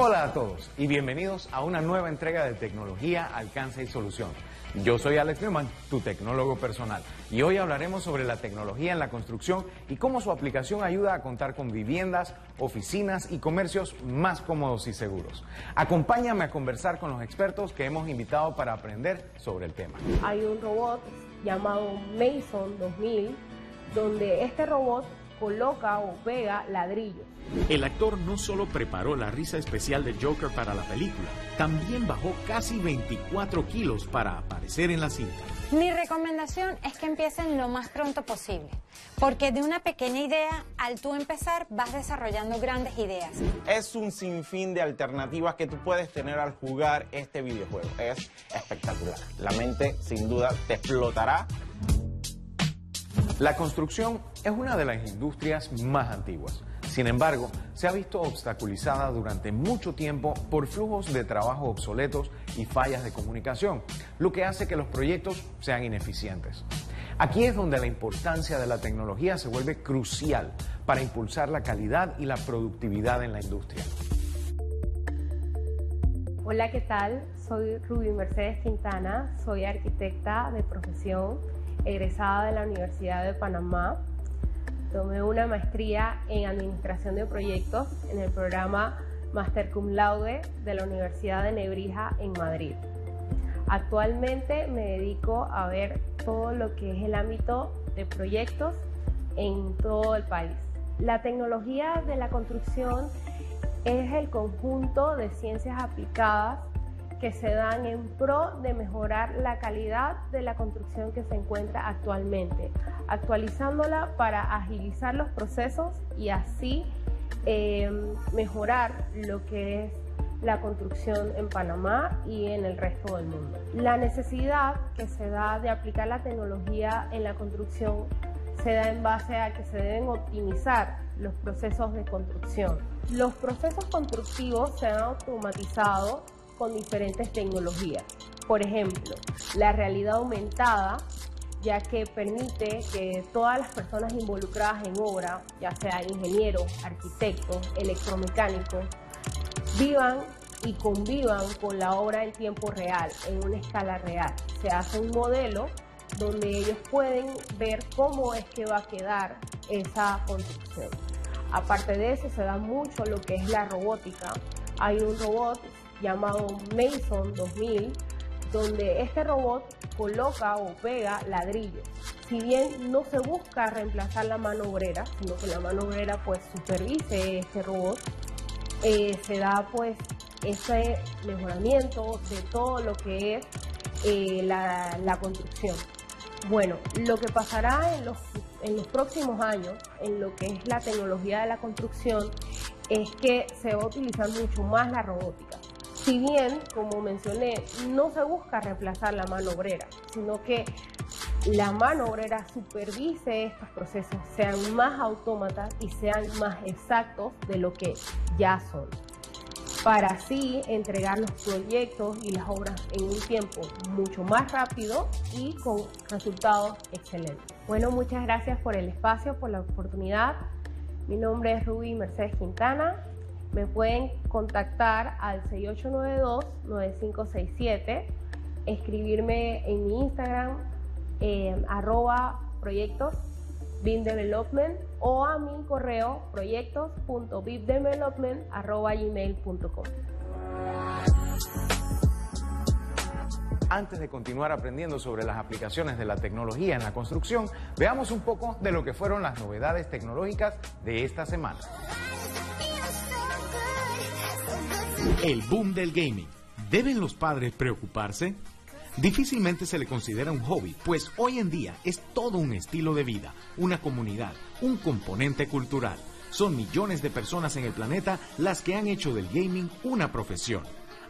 Hola a todos y bienvenidos a una nueva entrega de Tecnología, Alcance y Solución. Yo soy Alex Newman, tu tecnólogo personal, y hoy hablaremos sobre la tecnología en la construcción y cómo su aplicación ayuda a contar con viviendas, oficinas y comercios más cómodos y seguros. Acompáñame a conversar con los expertos que hemos invitado para aprender sobre el tema. Hay un robot llamado Mason 2000, donde este robot coloca o pega ladrillos. El actor no solo preparó la risa especial de Joker para la película, también bajó casi 24 kilos para aparecer en la cinta. Mi recomendación es que empiecen lo más pronto posible, porque de una pequeña idea, al tú empezar, vas desarrollando grandes ideas. Es un sinfín de alternativas que tú puedes tener al jugar este videojuego. Es espectacular. La mente, sin duda, te explotará la construcción es una de las industrias más antiguas. Sin embargo, se ha visto obstaculizada durante mucho tiempo por flujos de trabajo obsoletos y fallas de comunicación, lo que hace que los proyectos sean ineficientes. Aquí es donde la importancia de la tecnología se vuelve crucial para impulsar la calidad y la productividad en la industria. Hola, ¿qué tal? Soy Rubí Mercedes Quintana, soy arquitecta de profesión egresada de la Universidad de Panamá. Tomé una maestría en Administración de Proyectos en el programa Master Cum Laude de la Universidad de Nebrija en Madrid. Actualmente me dedico a ver todo lo que es el ámbito de proyectos en todo el país. La tecnología de la construcción es el conjunto de ciencias aplicadas que se dan en pro de mejorar la calidad de la construcción que se encuentra actualmente, actualizándola para agilizar los procesos y así em, mejorar lo que es la construcción en Panamá y en el resto del mundo. La necesidad que se da de aplicar la tecnología en la construcción se da en base a que se deben optimizar los procesos de construcción. Los procesos constructivos se han automatizado con diferentes tecnologías. Por ejemplo, la realidad aumentada, ya que permite que todas las personas involucradas en obra, ya sea ingenieros, arquitectos, electromecánicos, vivan y convivan con la obra en tiempo real, en una escala real. Se hace un modelo donde ellos pueden ver cómo es que va a quedar esa construcción. Aparte de eso, se da mucho lo que es la robótica. Hay un robot llamado Mason 2000, donde este robot coloca o pega ladrillos. Si bien no se busca reemplazar la mano obrera, sino que la mano obrera pues supervise este robot, eh, se da pues ese mejoramiento de todo lo que es eh, la, construcción. Bueno, lo que pasará en los, en los próximos años en lo que es la tecnología de la construcción es que se va a utilizar mucho más la robótica. Si bien, como mencioné, no se busca reemplazar la mano obrera, sino que la mano obrera supervise estos procesos, sean más autómatas y sean más exactos de lo que ya son, para así entregar los proyectos y las obras en un tiempo mucho más rápido y con resultados excelentes. Bueno, muchas gracias por el espacio, por la oportunidad. Mi nombre es Ruby Mercedes Quintana me pueden contactar al 6892-9567, escribirme en mi Instagram, eh, arroba proyectos Development o a mi correo proyectos.bibdevelopment.gmail.com Antes de continuar aprendiendo sobre las aplicaciones de la tecnología en la construcción, veamos un poco de lo que fueron las novedades tecnológicas de esta semana. El boom del gaming. ¿Deben los padres preocuparse? Difícilmente se le considera un hobby, pues hoy en día es todo un estilo de vida, una comunidad, un componente cultural. Son millones de personas en el planeta las que han hecho del gaming una profesión.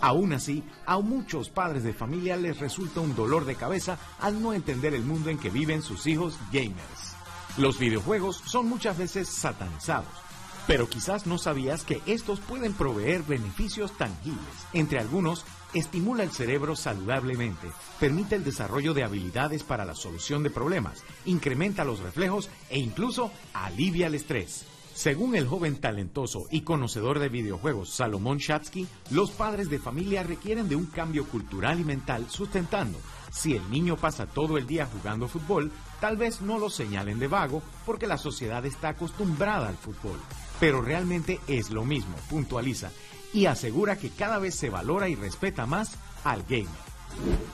Aún así, a muchos padres de familia les resulta un dolor de cabeza al no entender el mundo en que viven sus hijos gamers. Los videojuegos son muchas veces satanizados pero quizás no sabías que estos pueden proveer beneficios tangibles. Entre algunos, estimula el cerebro saludablemente, permite el desarrollo de habilidades para la solución de problemas, incrementa los reflejos e incluso alivia el estrés. Según el joven talentoso y conocedor de videojuegos Salomón Shatsky, los padres de familia requieren de un cambio cultural y mental sustentando. Si el niño pasa todo el día jugando fútbol, tal vez no lo señalen de vago porque la sociedad está acostumbrada al fútbol. Pero realmente es lo mismo, puntualiza, y asegura que cada vez se valora y respeta más al gamer.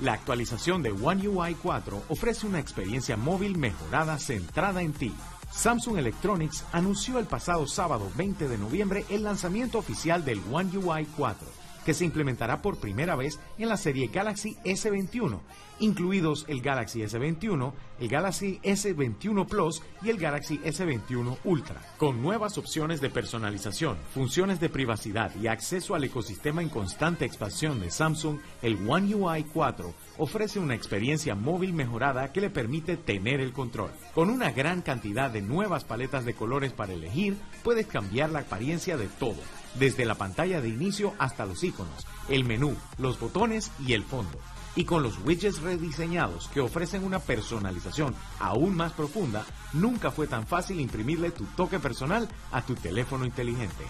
La actualización de One UI 4 ofrece una experiencia móvil mejorada centrada en ti Samsung Electronics anunció el pasado sábado 20 de noviembre el lanzamiento oficial del One UI 4, que se implementará por primera vez en la serie Galaxy S21 incluidos el Galaxy S21, el Galaxy S21 Plus y el Galaxy S21 Ultra, con nuevas opciones de personalización, funciones de privacidad y acceso al ecosistema en constante expansión de Samsung, el One UI 4 ofrece una experiencia móvil mejorada que le permite tener el control. Con una gran cantidad de nuevas paletas de colores para elegir, puedes cambiar la apariencia de todo, desde la pantalla de inicio hasta los iconos, el menú, los botones y el fondo y con los widgets rediseñados que ofrecen una personalización aún más profunda, nunca fue tan fácil imprimirle tu toque personal a tu teléfono inteligente.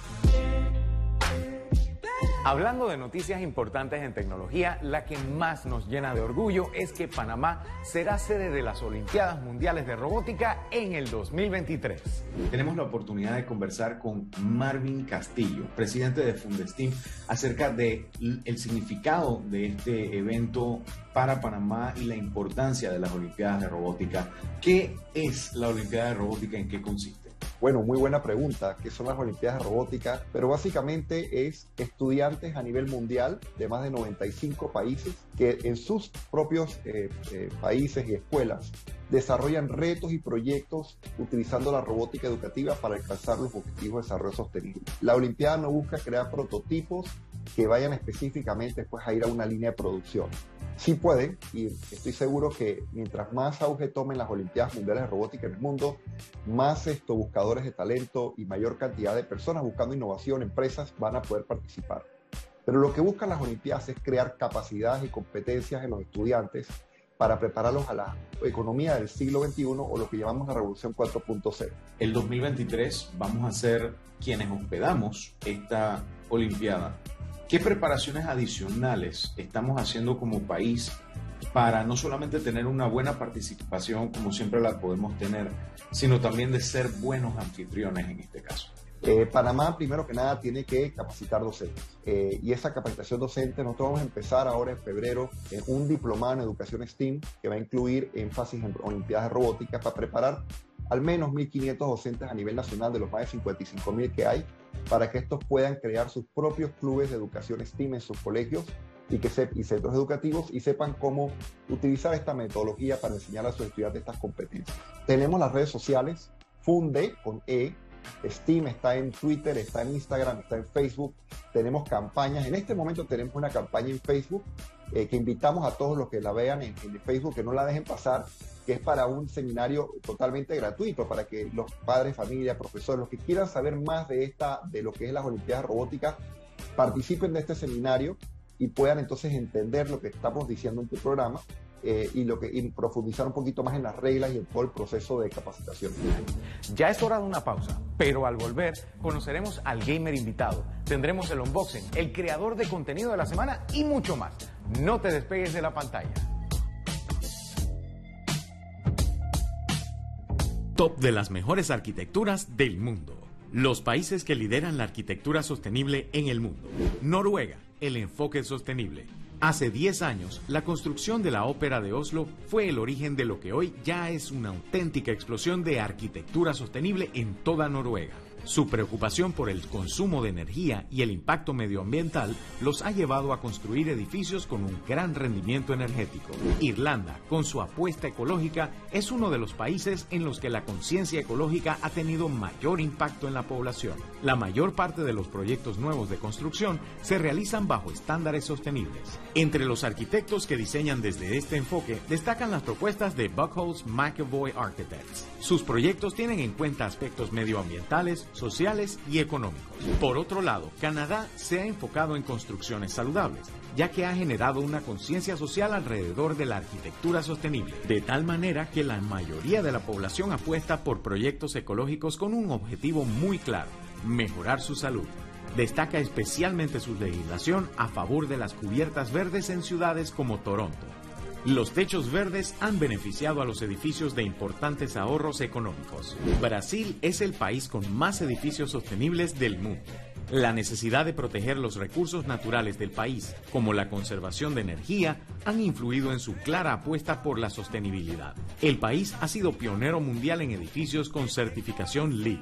Hablando de noticias importantes en tecnología, la que más nos llena de orgullo es que Panamá será sede de las Olimpiadas Mundiales de Robótica en el 2023. Tenemos la oportunidad de conversar con Marvin Castillo, presidente de Fundestim, acerca del el significado de este evento para Panamá y la importancia de las Olimpiadas de Robótica. ¿Qué es la Olimpiada de Robótica? ¿En qué consiste? Bueno, muy buena pregunta. ¿Qué son las Olimpiadas de Robótica? Pero básicamente es estudiantes a nivel mundial de más de 95 países que en sus propios eh, eh, países y escuelas desarrollan retos y proyectos utilizando la robótica educativa para alcanzar los objetivos de desarrollo sostenible. La Olimpiada no busca crear prototipos que vayan específicamente pues, a ir a una línea de producción. Sí pueden, y estoy seguro que mientras más auge tomen las Olimpiadas Mundiales de Robótica en el mundo, más estos buscadores de talento y mayor cantidad de personas buscando innovación, empresas, van a poder participar. Pero lo que buscan las Olimpiadas es crear capacidades y competencias en los estudiantes para prepararlos a la economía del siglo XXI o lo que llamamos la revolución 4.0. El 2023 vamos a ser quienes hospedamos esta Olimpiada ¿Qué preparaciones adicionales estamos haciendo como país para no solamente tener una buena participación como siempre la podemos tener, sino también de ser buenos anfitriones en este caso? Eh, Panamá, primero que nada, tiene que capacitar docentes. Eh, y esa capacitación docente, nosotros vamos a empezar ahora en febrero en un diplomado en educación STEAM que va a incluir énfasis en Olimpiadas de Robótica para preparar al menos 1.500 docentes a nivel nacional de los más de 55.000 que hay, para que estos puedan crear sus propios clubes de educación STEAM en sus colegios y, que y centros educativos y sepan cómo utilizar esta metodología para enseñar a sus estudiantes estas competencias. Tenemos las redes sociales, Funde con E, Steam está en Twitter, está en Instagram, está en Facebook. Tenemos campañas. En este momento tenemos una campaña en Facebook eh, que invitamos a todos los que la vean en, Facebook que no la dejen pasar, que es para un seminario totalmente gratuito, para que los padres, familia, profesores, los que quieran saber más de, esta, de lo que es las Olimpiadas Robóticas, participen de este seminario y puedan entonces entender lo que estamos diciendo en tu programa eh, y, lo que, y profundizar un poquito más en las reglas y en todo el proceso de capacitación. Ya es hora de una pausa, pero al volver conoceremos al gamer invitado, tendremos el unboxing, el creador de contenido de la semana y mucho más. No te despegues de la pantalla. Top de las mejores arquitecturas del mundo. Los países que lideran la arquitectura sostenible en el mundo. Noruega, el enfoque sostenible. Hace 10 años, la construcción de la Ópera de Oslo fue el origen de lo que hoy ya es una auténtica explosión de arquitectura sostenible en toda Noruega. Su preocupación por el consumo de energía y el impacto medioambiental los ha llevado a construir edificios con un gran rendimiento energético. Irlanda, con su apuesta ecológica, es uno de los países en los que la conciencia ecológica ha tenido mayor impacto en la población. La mayor parte de los proyectos nuevos de construcción se realizan bajo estándares sostenibles. Entre los arquitectos que diseñan desde este enfoque destacan las propuestas de Buckholz McAvoy Architects. Sus proyectos tienen en cuenta aspectos medioambientales, sociales y económicos. Por otro lado, Canadá se ha enfocado en construcciones saludables, ya que ha generado una conciencia social alrededor de la arquitectura sostenible, de tal manera que la mayoría de la población apuesta por proyectos ecológicos con un objetivo muy claro, mejorar su salud. Destaca especialmente su legislación a favor de las cubiertas verdes en ciudades como Toronto. Los techos verdes han beneficiado a los edificios de importantes ahorros económicos. Brasil es el país con más edificios sostenibles del mundo. La necesidad de proteger los recursos naturales del país, como la conservación de energía, han influido en su clara apuesta por la sostenibilidad. El país ha sido pionero mundial en edificios con certificación LEED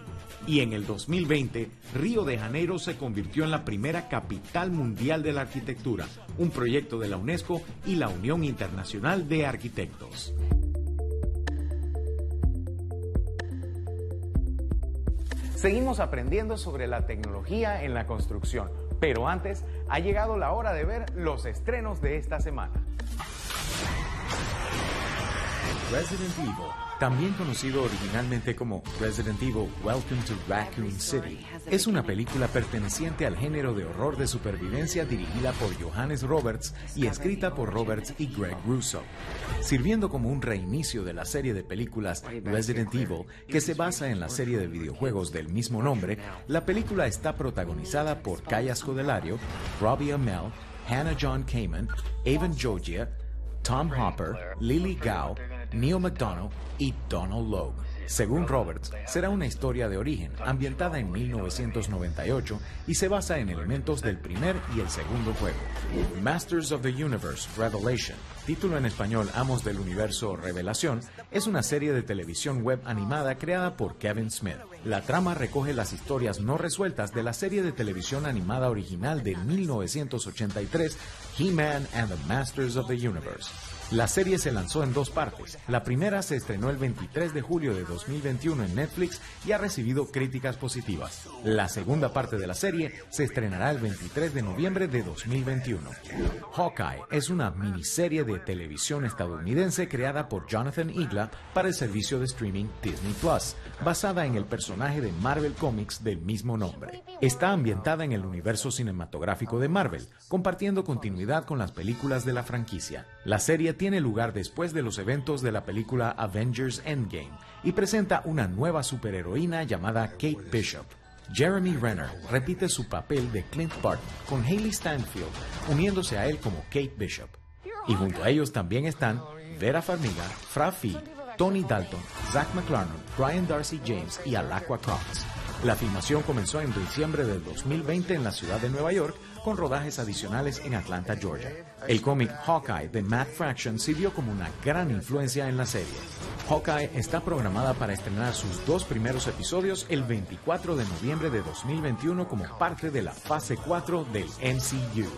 y en el 2020 Río de Janeiro se convirtió en la primera capital mundial de la arquitectura, un proyecto de la UNESCO y la Unión Internacional de Arquitectos. Seguimos aprendiendo sobre la tecnología en la construcción, pero antes ha llegado la hora de ver los estrenos de esta semana. Resident Evil también conocido originalmente como Resident Evil Welcome to Raccoon City, es una película perteneciente al género de horror de supervivencia dirigida por Johannes Roberts y escrita por Roberts y Greg Russo, sirviendo como un reinicio de la serie de películas Resident Evil que se basa en la serie de videojuegos del mismo nombre. La película está protagonizada por Kaya Scodelario, Robbie Amell, Hannah John Kamen, Evan Georgia, Tom Hopper, Lily Gao, Neil McDonough y Donald Logue. Según Roberts, será una historia de origen, ambientada en 1998 y se basa en elementos del primer y el segundo juego. Masters of the Universe Revelation, título en español Amos del Universo Revelación, es una serie de televisión web animada creada por Kevin Smith. La trama recoge las historias no resueltas de la serie de televisión animada original de 1983, He-Man and the Masters of the Universe. La serie se lanzó en dos partes. La primera se estrenó el 23 de julio de 2021 en Netflix y ha recibido críticas positivas. La segunda parte de la serie se estrenará el 23 de noviembre de 2021. Hawkeye es una miniserie de televisión estadounidense creada por Jonathan Igla para el servicio de streaming Disney Plus, basada en el personaje de Marvel Comics del mismo nombre. Está ambientada en el universo cinematográfico de Marvel, compartiendo continuidad con las películas de la franquicia. La serie tiene lugar después de los eventos de la película Avengers Endgame y presenta una nueva superheroína llamada Kate Bishop. Jeremy Renner repite su papel de Clint Barton con Haley Stanfield, uniéndose a él como Kate Bishop. Y junto a ellos también están Vera Farmiga, Fra Fee, Tony Dalton, Zach McClarnon, Brian Darcy James y Alacqua Cox. La filmación comenzó en diciembre del 2020 en la ciudad de Nueva York con rodajes adicionales en Atlanta, Georgia. El cómic Hawkeye de Matt Fraction sirvió como una gran influencia en la serie. Hawkeye está programada para estrenar sus dos primeros episodios el 24 de noviembre de 2021 como parte de la fase 4 del MCU.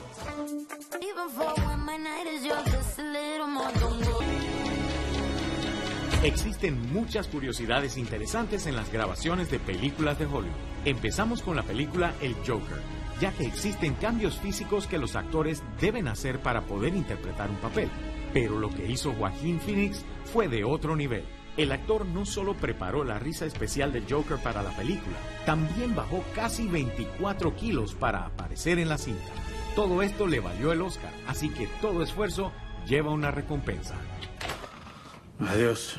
Existen muchas curiosidades interesantes en las grabaciones de películas de Hollywood. Empezamos con la película El Joker, ya que existen cambios físicos que los actores deben hacer para poder interpretar un papel. Pero lo que hizo Joaquín Phoenix fue de otro nivel. El actor no solo preparó la risa especial de Joker para la película, también bajó casi 24 kilos para aparecer en la cinta. Todo esto le valió el Oscar, así que todo esfuerzo lleva una recompensa. Adiós.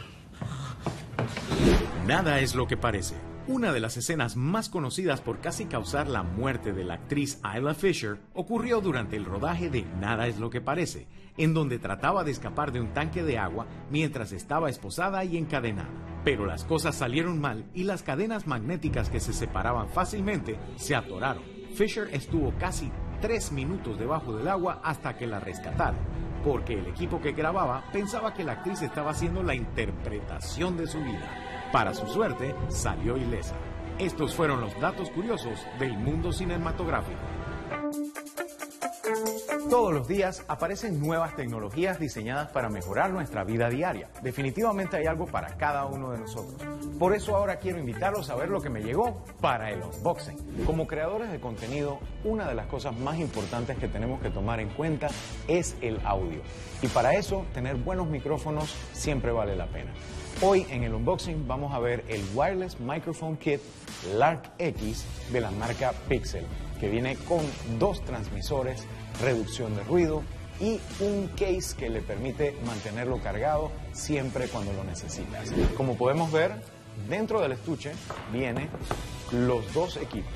Nada es lo que parece. Una de las escenas más conocidas por casi causar la muerte de la actriz Isla Fisher ocurrió durante el rodaje de Nada es lo que parece, en donde trataba de escapar de un tanque de agua mientras estaba esposada y encadenada. Pero las cosas salieron mal y las cadenas magnéticas que se separaban fácilmente se atoraron. Fisher estuvo casi tres minutos debajo del agua hasta que la rescataron, porque el equipo que grababa pensaba que la actriz estaba haciendo la interpretación de su vida. Para su suerte, salió ilesa. Estos fueron los datos curiosos del mundo cinematográfico. Todos los días aparecen nuevas tecnologías diseñadas para mejorar nuestra vida diaria. Definitivamente hay algo para cada uno de nosotros. Por eso ahora quiero invitarlos a ver lo que me llegó para el unboxing. Como creadores de contenido, una de las cosas más importantes que tenemos que tomar en cuenta es el audio. Y para eso, tener buenos micrófonos siempre vale la pena. Hoy en el unboxing vamos a ver el Wireless Microphone Kit Lark X de la marca Pixel, que viene con dos transmisores, reducción de ruido y un case que le permite mantenerlo cargado siempre cuando lo necesitas. Como podemos ver, dentro del estuche viene los dos equipos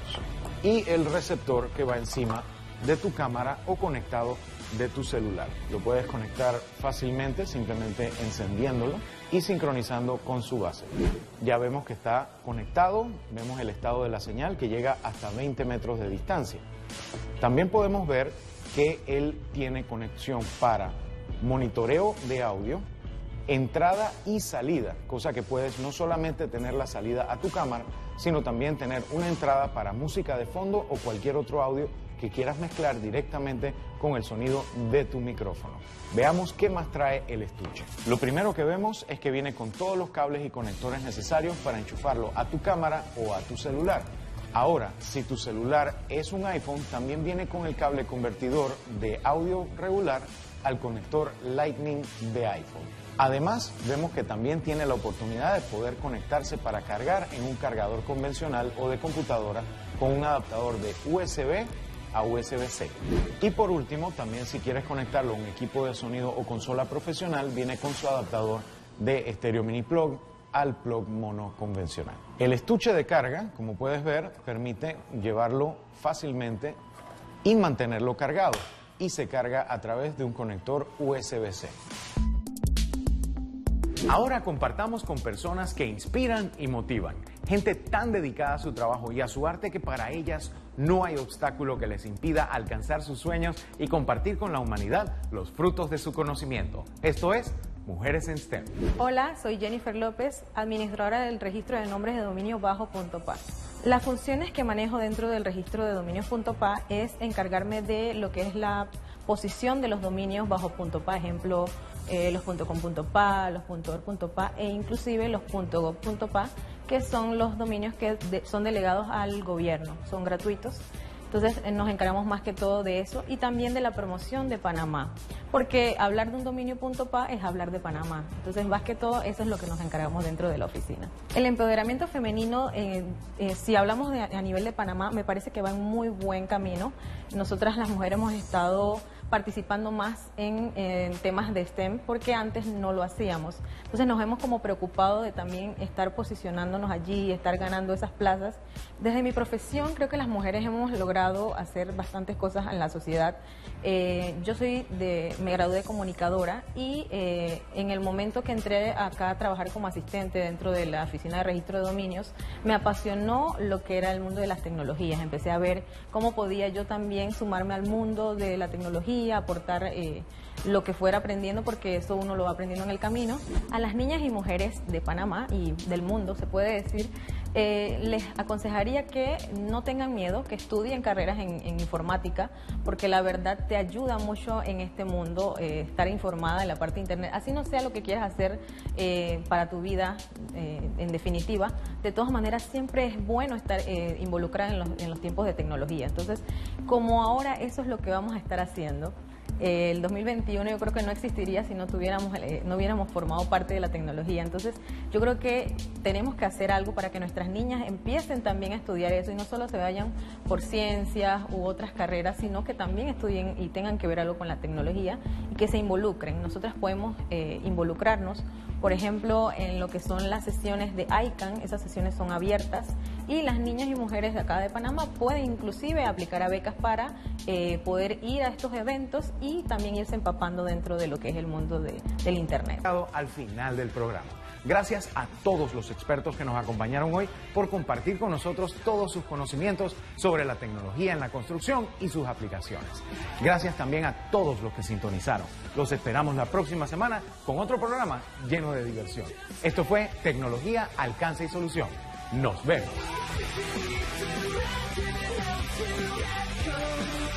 y el receptor que va encima de tu cámara o conectado de tu celular. Lo puedes conectar fácilmente simplemente encendiéndolo y sincronizando con su base. Ya vemos que está conectado, vemos el estado de la señal que llega hasta 20 metros de distancia. También podemos ver que él tiene conexión para monitoreo de audio, entrada y salida, cosa que puedes no solamente tener la salida a tu cámara, sino también tener una entrada para música de fondo o cualquier otro audio que quieras mezclar directamente con el sonido de tu micrófono. Veamos qué más trae el estuche. Lo primero que vemos es que viene con todos los cables y conectores necesarios para enchufarlo a tu cámara o a tu celular. Ahora, si tu celular es un iPhone, también viene con el cable convertidor de audio regular al conector Lightning de iPhone. Además, vemos que también tiene la oportunidad de poder conectarse para cargar en un cargador convencional o de computadora con un adaptador de USB a USB-C. Y por último, también si quieres conectarlo a un equipo de sonido o consola profesional, viene con su adaptador de estéreo mini plug al plug mono convencional. El estuche de carga, como puedes ver, permite llevarlo fácilmente y mantenerlo cargado y se carga a través de un conector USB-C. Ahora compartamos con personas que inspiran y motivan, gente tan dedicada a su trabajo y a su arte que para ellas no hay obstáculo que les impida alcanzar sus sueños y compartir con la humanidad los frutos de su conocimiento. Esto es Mujeres en STEM. Hola, soy Jennifer López, administradora del registro de nombres de dominio bajo.pa. Las funciones que manejo dentro del registro de dominios.pa es encargarme de lo que es la posición de los dominios bajo punto .pa, ejemplo, eh, los .com.pa, los .org.pa e inclusive los .gov.pa, que son los dominios que son delegados al gobierno, son gratuitos. Entonces eh, nos encargamos más que todo de eso y también de la promoción de Panamá, porque hablar de un dominio.pa es hablar de Panamá. Entonces más que todo eso es lo que nos encargamos dentro de la oficina. El empoderamiento femenino, eh, si hablamos a nivel de Panamá, me parece que va en muy buen camino. Nosotras las mujeres hemos estado participando más en, temas de STEM porque antes no lo hacíamos. Entonces nos hemos como preocupado de también estar posicionándonos allí, estar ganando esas plazas. Desde mi profesión creo que las mujeres hemos logrado hacer bastantes cosas en la sociedad. Eh, yo soy de, me gradué de comunicadora y eh, en el momento que entré acá a trabajar como asistente dentro de la oficina de registro de dominios, me apasionó lo que era el mundo de las tecnologías. Empecé a ver cómo podía yo también sumarme al mundo de la tecnología aportar eh, lo que fuera aprendiendo, porque eso uno lo va aprendiendo en el camino. A las niñas y mujeres de Panamá y del mundo, se puede decir, eh, les aconsejaría que no tengan miedo, que estudien carreras en, informática, porque la verdad te ayuda mucho en este mundo eh, estar informada en la parte de Internet. Así no sea lo que quieras hacer para tu vida, en definitiva, de todas maneras siempre es bueno estar involucrada en los tiempos de tecnología. Entonces, como ahora eso es lo que vamos a estar haciendo, el 2021 yo creo que no existiría si no tuviéramos eh, no hubiéramos formado parte de la tecnología. Entonces, yo creo que tenemos que hacer algo para que nuestras niñas empiecen también a estudiar eso y no solo se vayan por ciencias u otras carreras, sino que también estudien y tengan que ver algo con la tecnología y que se involucren. Nosotras podemos eh, involucrarnos, por ejemplo, en lo que son las sesiones de ICANN, esas sesiones son abiertas y las niñas y mujeres de acá de Panamá pueden inclusive aplicar a becas para eh, poder ir a estos eventos y también irse empapando dentro de lo que es el mundo de, del Internet. Al final del programa. Gracias a todos los expertos que nos acompañaron hoy por compartir con nosotros todos sus conocimientos sobre la tecnología en la construcción y sus aplicaciones. Gracias también a todos los que sintonizaron. Los esperamos la próxima semana con otro programa lleno de diversión. Esto fue Tecnología, Alcance y Solución. Nos vemos.